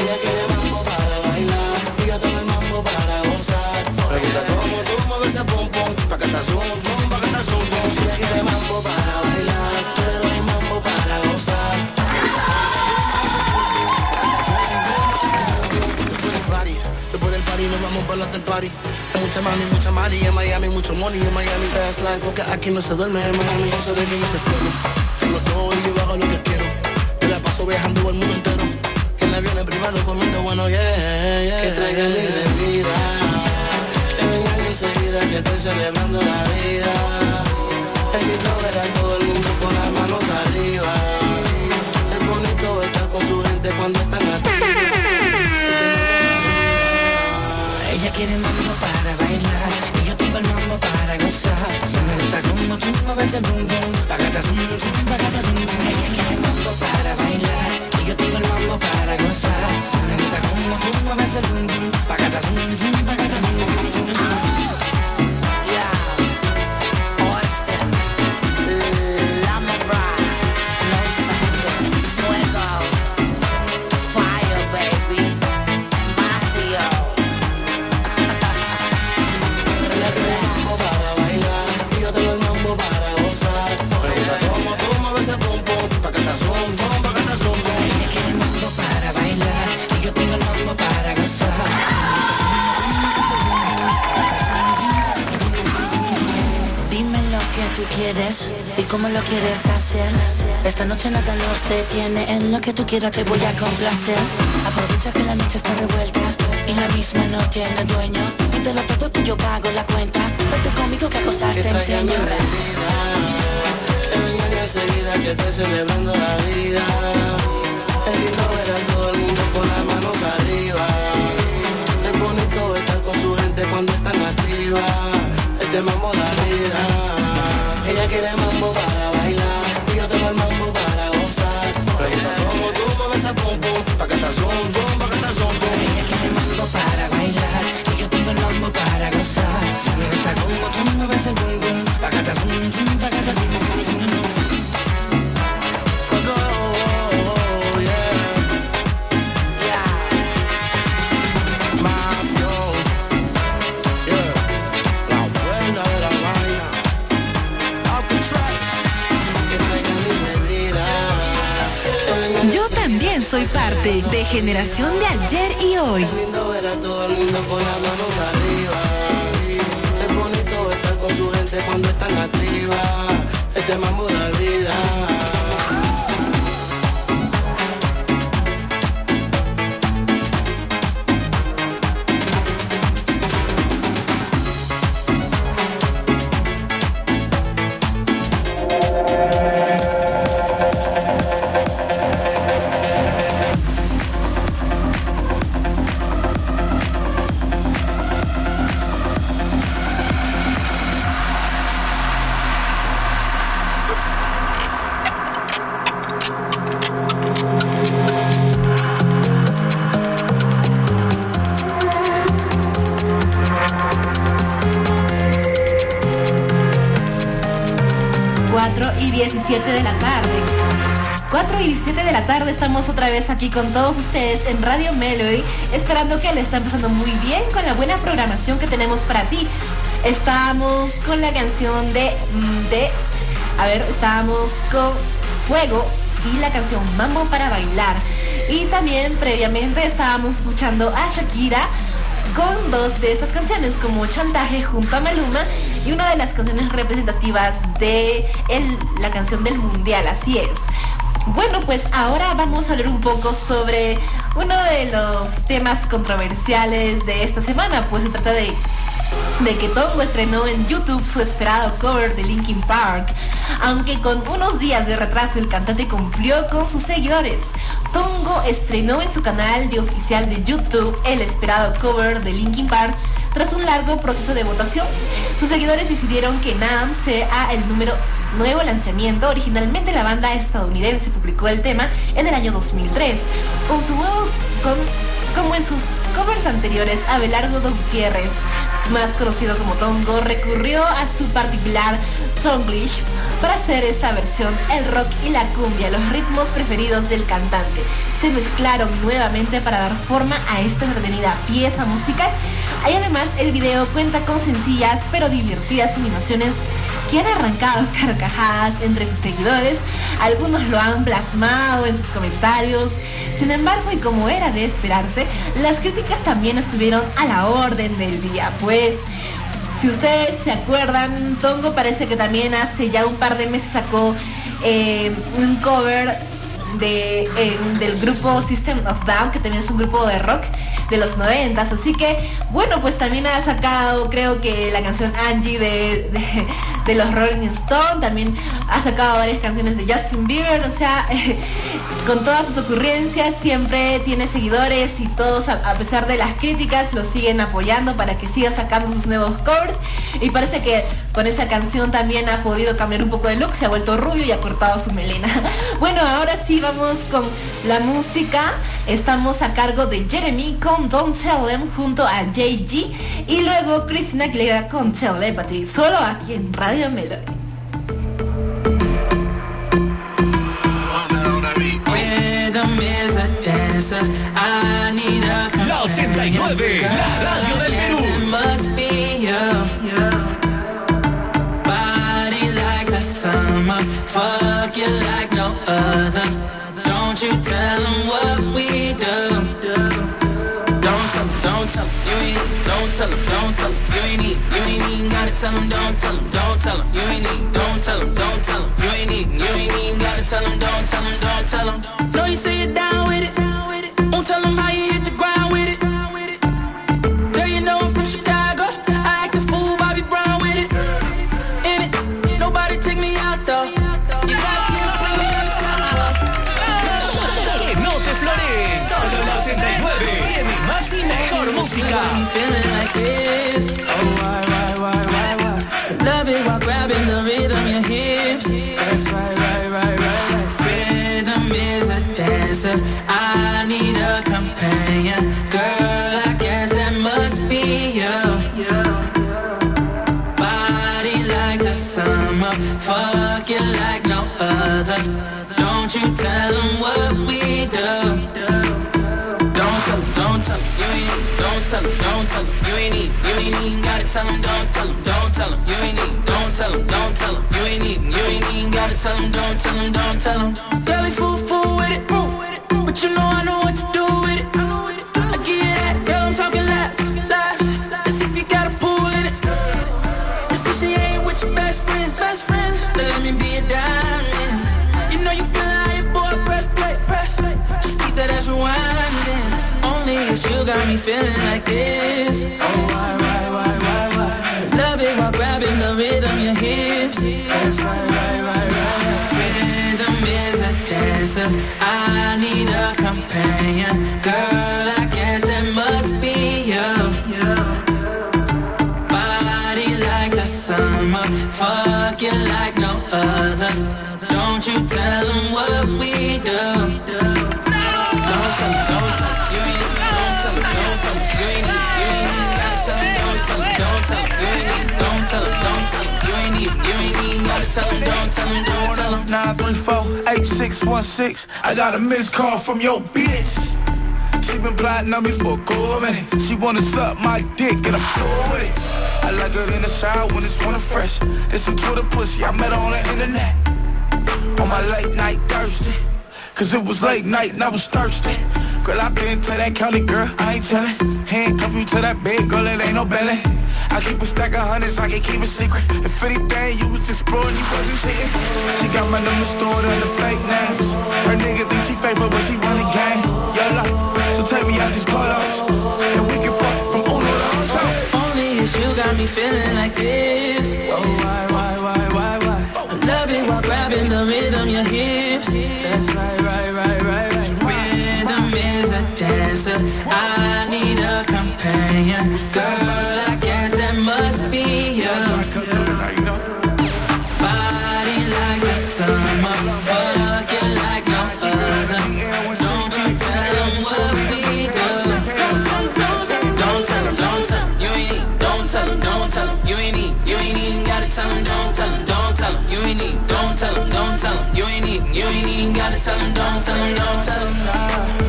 Ella quiere mambo para bailar y yo el mambo para gozar. Me gusta como tú mueves ese pum pum, pa' que te zoom zoom, pa' que te zoom zoom. Ella quiere mambo para bailar, yo le doy mambo para gozar. Después del party, nos vamos para el hotel party. Hay mucha mami, mucha mali, en Miami mucho money, en Miami fast life, porque aquí no se duerme, en Miami no se duerme ni se cielo. Tengo y yo hago lo que quiero. Yo la paso viajando por el mundo entero. Aviones privados comiendo bueno, yeah, yeah. Que traigan mi bebida. Que vengan enseguida que estoy celebrando la vida. Es lindo ver a todo el mundo con las manos arriba. Es bonito estar con su gente cuando están Ella quiere mambo para bailar y yo tengo el mambo para gozar. Se me gusta como tú mueves el bum, pagata zum zum, pagata lo quieras te voy a complacer. Aprovecha que la noche está revuelta y la misma no tiene dueño. Pídelo todo que yo pago la cuenta. Vete conmigo que a gozar te enseño. enseguida que estoy celebrando la vida. Es lindo ver a todo el mundo con las manos arriba. Es bonito estar con su gente cuando están activas. Este mambo da vida. Ella quiere mambo pum pum, pa' que te zoom zoom, pa' que te zoom zoom. Ella quiere mambo para bailar y yo tengo el mambo para gozar. Se me gusta como tú mueves el bum bum, pagata zum zum, de Generación de Ayer y Hoy. Es bonito estar con su gente cuando están activas. Este mambo da vida. 4 y 17 de la tarde estamos otra vez aquí con todos ustedes en Radio Melody, esperando que le están pasando muy bien con la buena programación que tenemos para ti. Estamos con la canción de, mm, de a ver, estábamos con Fuego y la canción Mambo para bailar. Y también previamente estábamos escuchando a Shakira con dos de estas canciones como Chantaje junto a Maluma y una de las canciones representativas de el- la canción del mundial, así es. Bueno, pues ahora vamos a hablar un poco sobre uno de los temas controversiales de esta semana, pues se trata de de que Tongo estrenó en YouTube su esperado cover de Linkin Park. Aunque con unos días de retraso el cantante cumplió con sus seguidores. Tongo estrenó en su canal de oficial de YouTube el esperado cover de Linkin Park tras un largo proceso de votación. Sus seguidores decidieron que Nam sea el número nuevo lanzamiento. Originalmente la banda estadounidense publicó el tema en el año 2003. Con su nuevo, con, como en sus covers anteriores, Abelardo Gutiérrez más conocido como Tongo, recurrió a su particular Tonglish para hacer esta versión, el rock y la cumbia, los ritmos preferidos del cantante, se mezclaron nuevamente para dar forma a esta entretenida pieza musical. Y además el video cuenta con sencillas pero divertidas animaciones que han arrancado carcajadas entre sus seguidores. Algunos lo han plasmado en sus comentarios. Sin embargo, y como era de esperarse, las críticas también estuvieron a la orden del día. Pues, si ustedes se acuerdan, Tongo parece que también hace ya un par de meses sacó eh, un cover de, del grupo System of Down, que también es un grupo de rock de los noventas. Así que, bueno, pues también ha sacado, creo que la canción Angie de, de, los Rolling Stones, también ha sacado varias canciones de Justin Bieber, o sea, con todas sus ocurrencias siempre tiene seguidores y todos, a, pesar de las críticas, lo siguen apoyando para que siga sacando sus nuevos covers. Y parece que con esa canción también ha podido cambiar un poco de look, se ha vuelto rubio y ha cortado su melena. Bueno, ahora sí vamos con la música. Estamos a cargo de Jeremy con Don't Tell Them junto a JG y luego Christina Aguilera con Telepathy, solo aquí en Radio Melody. La 89, la radio del Perú. Body like the summer, fuck you like no other. Don't you tell them what we do. Don't tell tell you ain't, don't tell don't tell them, you ain't need, you ain't even gotta tell them, don't tell them, don't tell them, you ain't need, don't tell them, don't tell them, you ain't need, you ain't even gotta tell them, don't tell them, don't tell them. No, you say I summer. Fucking like no other. Don't you tell them what we do. Don't tell him, don't tell him, you ain't need, you ain't even gotta tell him, don't tell him, don't tell him, you ain't need, don't tell him, don't tell him, you ain't need, you ain't even gotta tell him, don't tell him, don't tell him. Girl, fool, fool with it, but you know I know what to do feeling like this. Oh, why, why, why, why, why? Love it while grabbing the rhythm, your hips. That's right, right, right. Rhythm is a dancer. I need a companion. Girl, I guess that must be you. Body like the summer. Fucking like no other. Don't you tell them what 934-8616, I got a missed call from your bitch. She been plotting on me for a cool minute. She wanna suck my dick and I'm cool with it. I like her in the shower when it's winter fresh. It's some Twitter pussy, I met her on the internet. On my late night thirsty. Cause it was late night and I was thirsty. Girl, I been to that county, girl, I ain't tellin'. Handcuff you to that bed, girl, it ain't no belly. I keep a stack of hundreds, I can keep a secret. If anything, you was exploring, you wasn't cheating. She got my number stored under fake names. Her nigga think she faithful, but she run the game. Yalla, so take me out these photos, and we can fuck from Uno to. Only if you got me feeling like this. me, ain't gotta tell him don't, tell him don't, tell him no.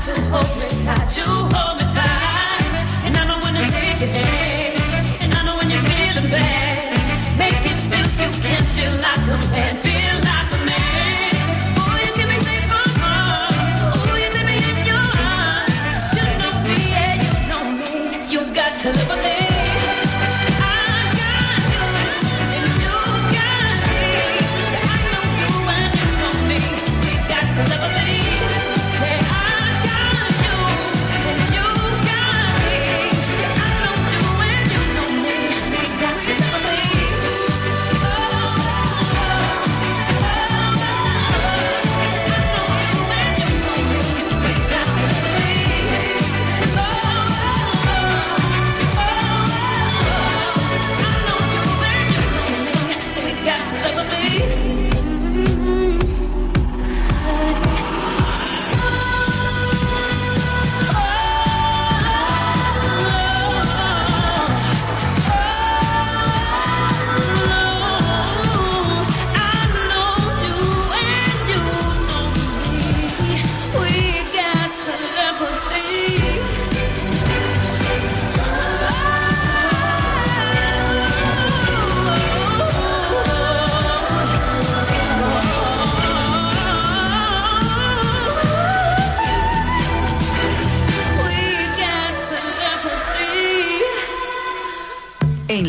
Side to hold me tight. You hold me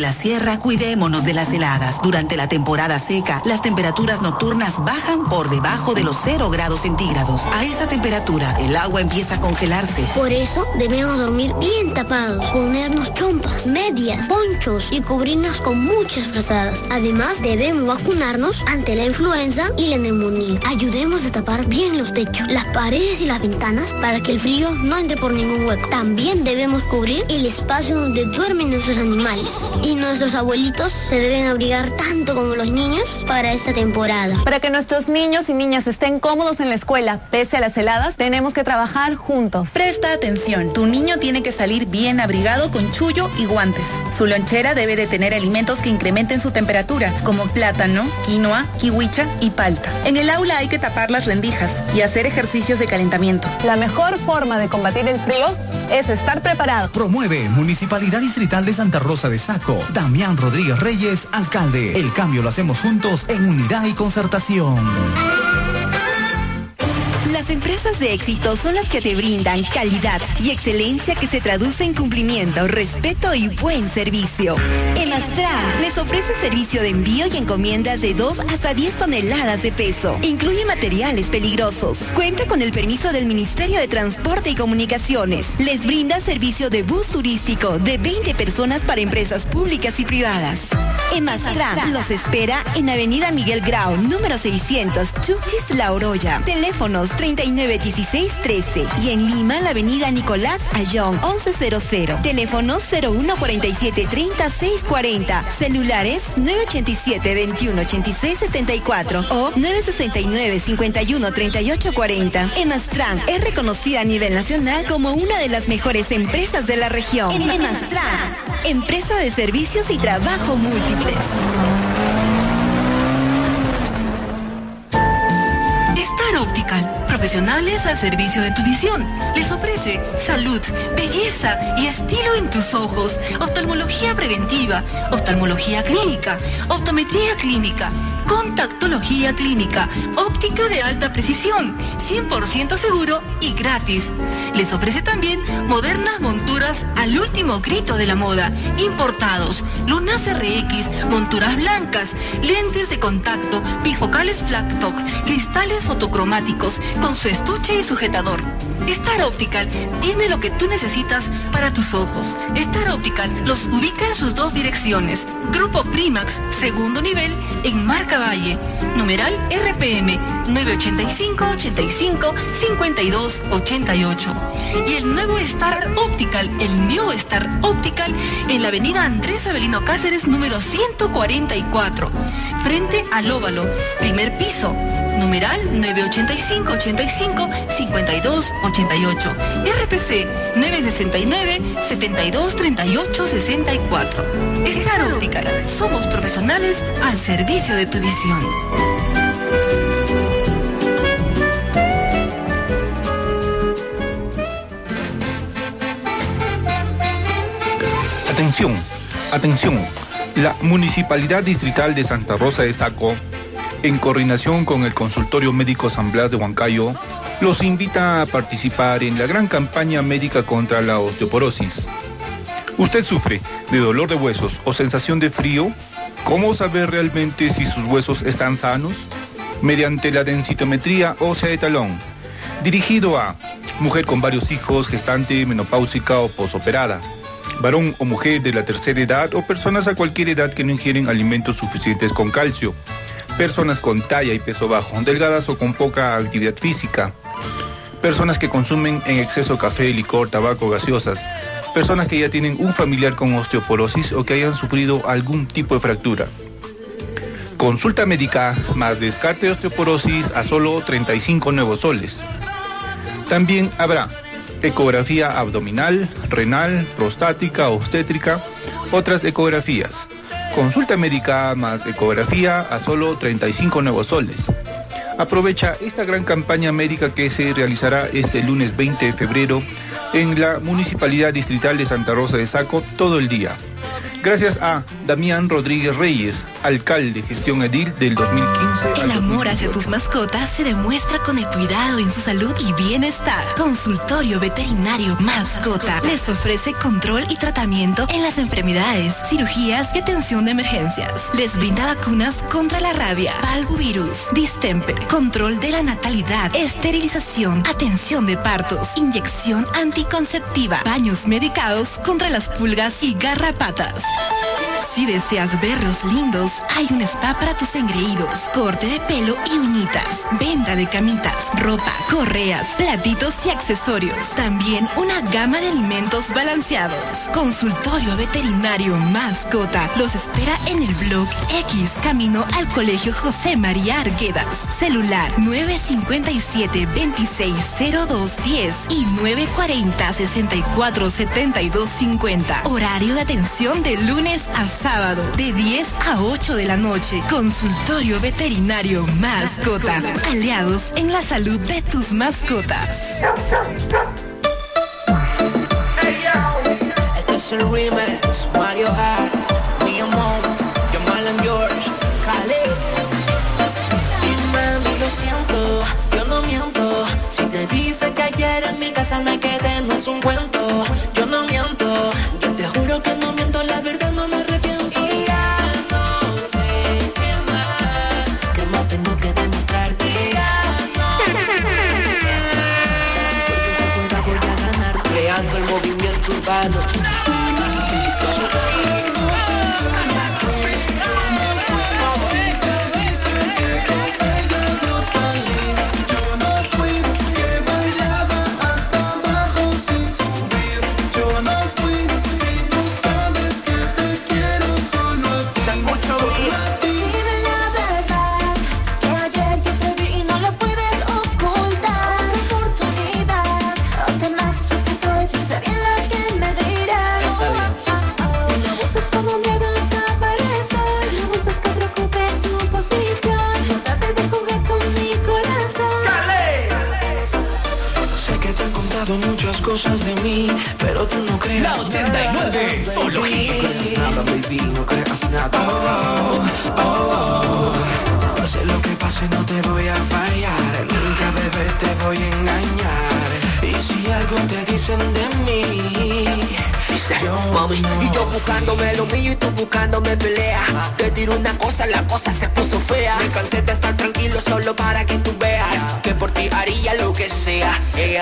la sierra, cuidémonos de las heladas. Durante la temporada seca, las temperaturas nocturnas bajan por debajo de los 0 grados centígrados. A esa temperatura, el agua empieza a congelarse. Por eso debemos dormir bien tapados, ponernos chompas, medias, ponchos y cubrirnos con muchas frazadas. Además, debemos vacunarnos ante la influenza y la neumonía. Ayudemos a tapar bien los techos, las paredes y las ventanas para que el frío no entre por ningún hueco. También debemos cubrir el espacio donde duermen nuestros animales. Y nuestros abuelitos se deben abrigar tanto como los niños para esta temporada. Para que nuestros niños y niñas estén cómodos en la escuela, pese a las heladas, tenemos que trabajar juntos. Presta atención, tu niño tiene que salir bien abrigado con chullo y guantes. Su lonchera debe de tener alimentos que incrementen su temperatura, como plátano, quinoa, kiwicha y palta. En el aula hay que tapar las rendijas y hacer ejercicios de calentamiento. La mejor forma de combatir el frío es estar preparado. Promueve Municipalidad Distrital de Santa Rosa de Saco. Damián Rodríguez Reyes, alcalde. El cambio lo hacemos juntos en unidad y concertación. Las empresas de éxito son las que te brindan calidad y excelencia que se traduce en cumplimiento, respeto y buen servicio. Emastran les ofrece servicio de envío y encomiendas de 2 hasta 10 toneladas de peso. Incluye materiales peligrosos. Cuenta con el permiso del Ministerio de Transporte y Comunicaciones. Les brinda servicio de bus turístico de 20 personas para empresas públicas y privadas. Emastran los espera en Avenida Miguel Grau, número 600, Chuchis La Oroya. Teléfonos 391613 y en Lima, la Avenida Nicolás Ayón, 1100. Teléfonos 0147 30640. Celulares 987 2186 74 o 969 51 38 40. Emastran es reconocida a nivel nacional como una de las mejores empresas de la región. Emastran, empresa de servicios y trabajo múltiple. Star Optical, profesionales al servicio de tu visión. Les ofrece salud, belleza y estilo en tus ojos, oftalmología preventiva, oftalmología clínica, optometría clínica, contactología clínica, óptica de alta precisión, 100% seguro y gratis. Les ofrece también modernas monturas al último grito de la moda, importados, lunas RX, monturas blancas, lentes de contacto, bifocales flat top, cristales fotocromáticos con su estuche y sujetador. Star Optical tiene lo que tú necesitas para tus ojos. Star Optical los ubica en sus dos direcciones. Grupo Primax, segundo nivel, en Marca Valle. Numeral RPM 985 85 52 88. Y el nuevo Star Optical, el New Star Optical, en la avenida Andrés Avelino Cáceres, número 144. Frente al óvalo, primer piso numeral 985 85 52 88 RPC 969 72 38 64 Star Optical somos profesionales al servicio de tu visión. Atención, atención. La Municipalidad Distrital de Santa Rosa de Saco en coordinación con el Consultorio Médico San Blas de Huancayo, los invita a participar en la gran campaña médica contra la osteoporosis. ¿Usted sufre de dolor de huesos o sensación de frío? ¿Cómo saber realmente si sus huesos están sanos? Mediante la densitometría ósea de talón, dirigido a mujer con varios hijos, gestante, menopáusica o posoperada, varón o mujer de la tercera edad o personas a cualquier edad que no ingieren alimentos suficientes con calcio personas con talla y peso bajo, delgadas o con poca actividad física, personas que consumen en exceso café, licor, tabaco, gaseosas, personas que ya tienen un familiar con osteoporosis o que hayan sufrido algún tipo de fractura. Consulta médica más descarte de osteoporosis a solo 35 nuevos soles. También habrá ecografía abdominal, renal, prostática, obstétrica, otras ecografías Consulta médica más ecografía a solo 35 nuevos soles. Aprovecha esta gran campaña médica que se realizará este lunes 20 de febrero en la Municipalidad Distrital de Santa Rosa de Saco todo el día. Gracias a Damián Rodríguez Reyes, alcalde gestión edil del 2015. El amor hacia tus mascotas se demuestra con el cuidado en su salud y bienestar. Consultorio veterinario Mascota les ofrece control y tratamiento en las enfermedades, cirugías y atención de emergencias. Les brinda vacunas contra la rabia, palvovirus, distemper, control de la natalidad, esterilización, atención de partos, inyección anticonceptiva, baños medicados contra las pulgas y garrapatas. Si deseas verlos lindos, hay un spa para tus engreídos, corte de pelo y uñitas, venta de camitas, ropa, correas, platitos y accesorios. También una gama de alimentos balanceados. Consultorio veterinario mascota. Los espera en el blog X, camino al colegio José María Arguedas. Celular 957 260210 y 940 647250. Horario de atención de lunes a sábado de 10 a 8 de la noche. Consultorio veterinario mascota. Aliados en la salud de tus mascotas. Este es el remix, Mario Hart, Mia Mom, Jamal and George, Khaled. Ismael, yo siento, yo no miento, casa me quedé, no es un cuento. Colorado.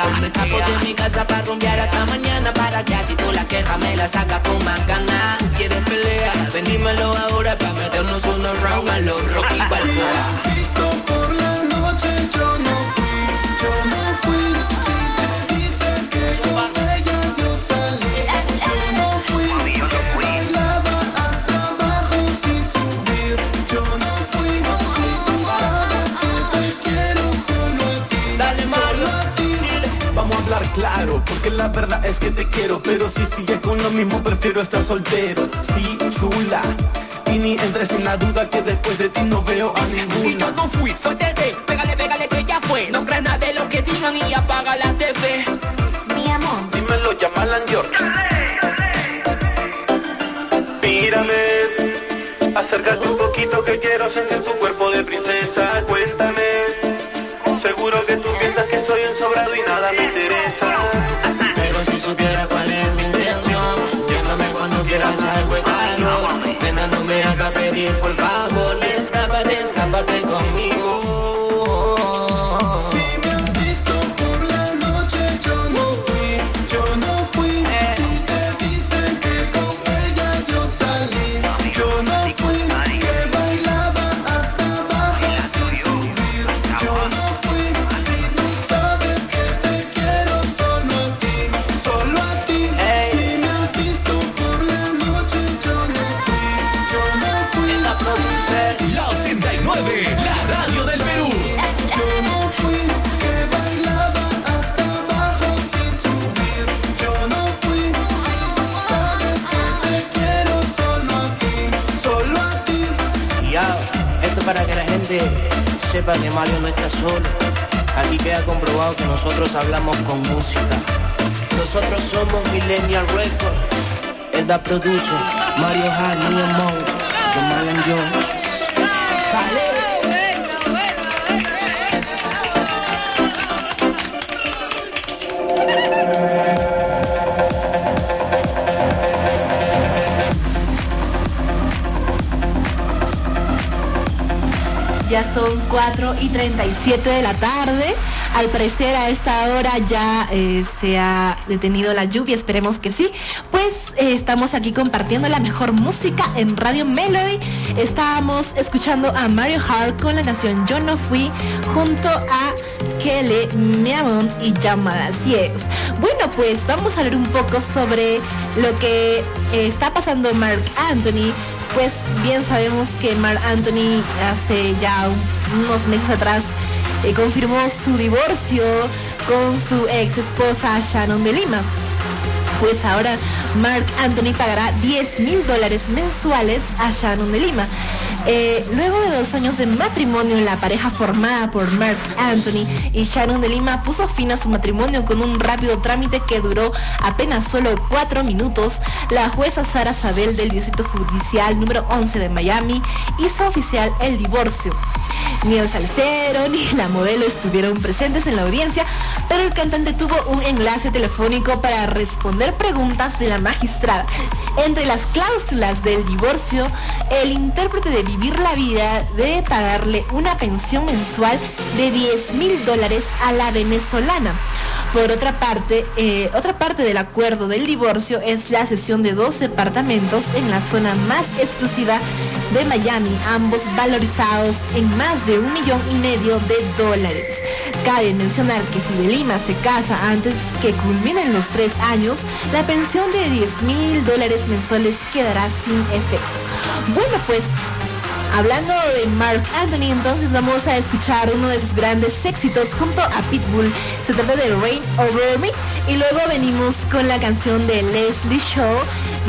Me escapo de mi casa para rumbear hasta mañana Para que así tú la queja me la sacas con más ganas ¿Quieres pelea? Ven dímelo ahora para meternos unos round a los Rocky Balboa la verdad es que te quiero Pero si sigues con lo mismo prefiero estar soltero. Sí, chula Y ni entres en la duda que después de ti no veo a Y yo ninguna no fui, fue Tete Pégale, pégale que ya fue. No creas nada de lo que digan y apaga la TV Mi amor. Dímelo, llama a George Mírame Acércate un poquito que quiero sentir pedir para que la gente sepa que Mario no está solo. Aquí queda comprobado que nosotros hablamos con música. Nosotros somos Millennial Records. El da producer, Mario Hart, Neil Monk, Jamal and. Son 4 y 37 de la tarde. Al parecer a esta hora ya eh, se ha detenido la lluvia, esperemos que sí. Pues eh, estamos aquí compartiendo la mejor música en Radio Melody. Estábamos escuchando a Mario Hart con la canción Yo no fui junto a Kelly Miamont y Llamada Así. Bueno, pues vamos a hablar un poco sobre lo que eh, está pasando Mark Anthony pues bien sabemos que Mark Anthony hace ya un- unos meses atrás eh, confirmó su divorcio con su ex esposa Shannon de Lima. Pues ahora Mark Anthony pagará 10 mil dólares mensuales a Shannon de Lima. Eh, luego de dos años de matrimonio, la pareja formada por Mark Anthony y Sharon de Lima puso fin a su matrimonio con un rápido trámite que duró apenas solo cuatro minutos. La jueza Sara Sabel del Distrito Judicial número 11 de Miami hizo oficial el divorcio. Ni el salsero ni la modelo estuvieron presentes en la audiencia, pero el cantante tuvo un enlace telefónico para responder preguntas de la magistrada. Entre las cláusulas del divorcio, el intérprete de Vivir la Vida debe pagarle una pensión mensual de 10 mil dólares a la venezolana. Por otra parte, eh, otra parte del acuerdo del divorcio es la cesión de dos departamentos en la zona más exclusiva de Miami, ambos valorizados en más de un millón y medio de dólares. Cabe mencionar que si de Lima se casa antes que culminen los tres años, la pensión de 10 mil dólares mensuales quedará sin efecto. Bueno, pues Hablando de Mark Anthony, entonces vamos a escuchar uno de sus grandes éxitos junto a Pitbull. Se trata de Rain Over Me. Y luego venimos con la canción de Leslie Shaw,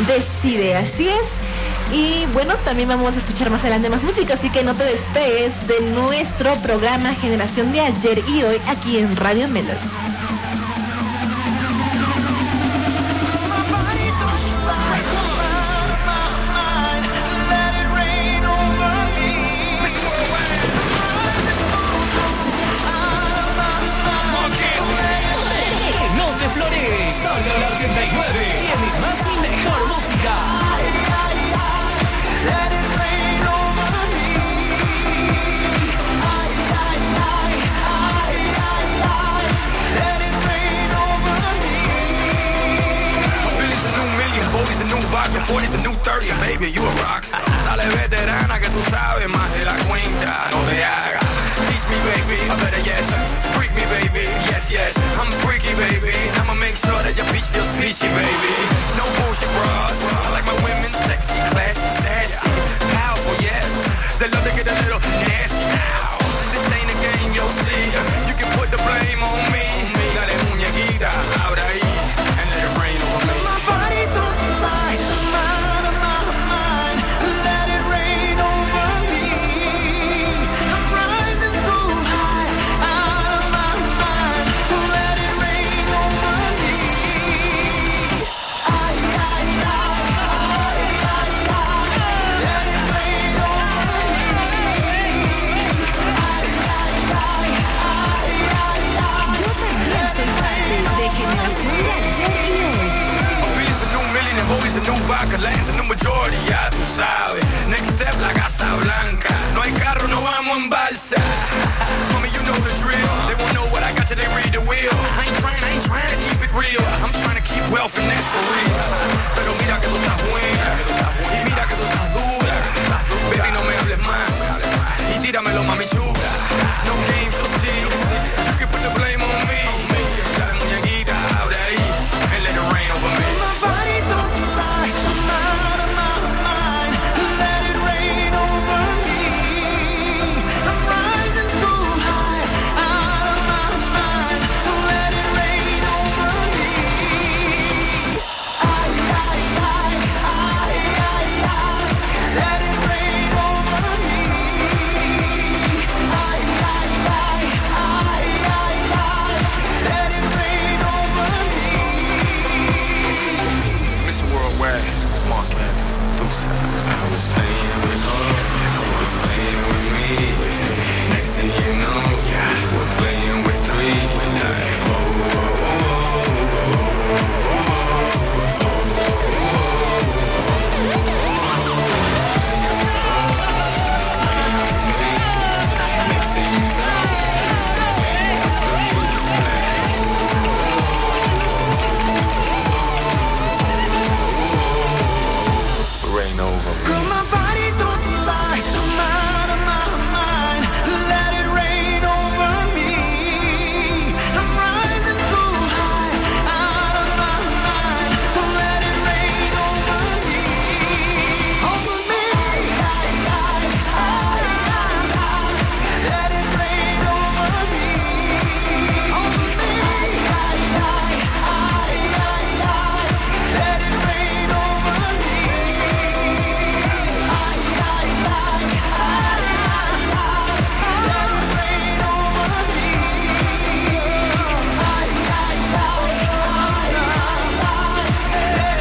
Decide. Así es. Y bueno, también vamos a escuchar más adelante más música, así que no te despegues de nuestro programa Generación de ayer y hoy aquí en Radio Melody.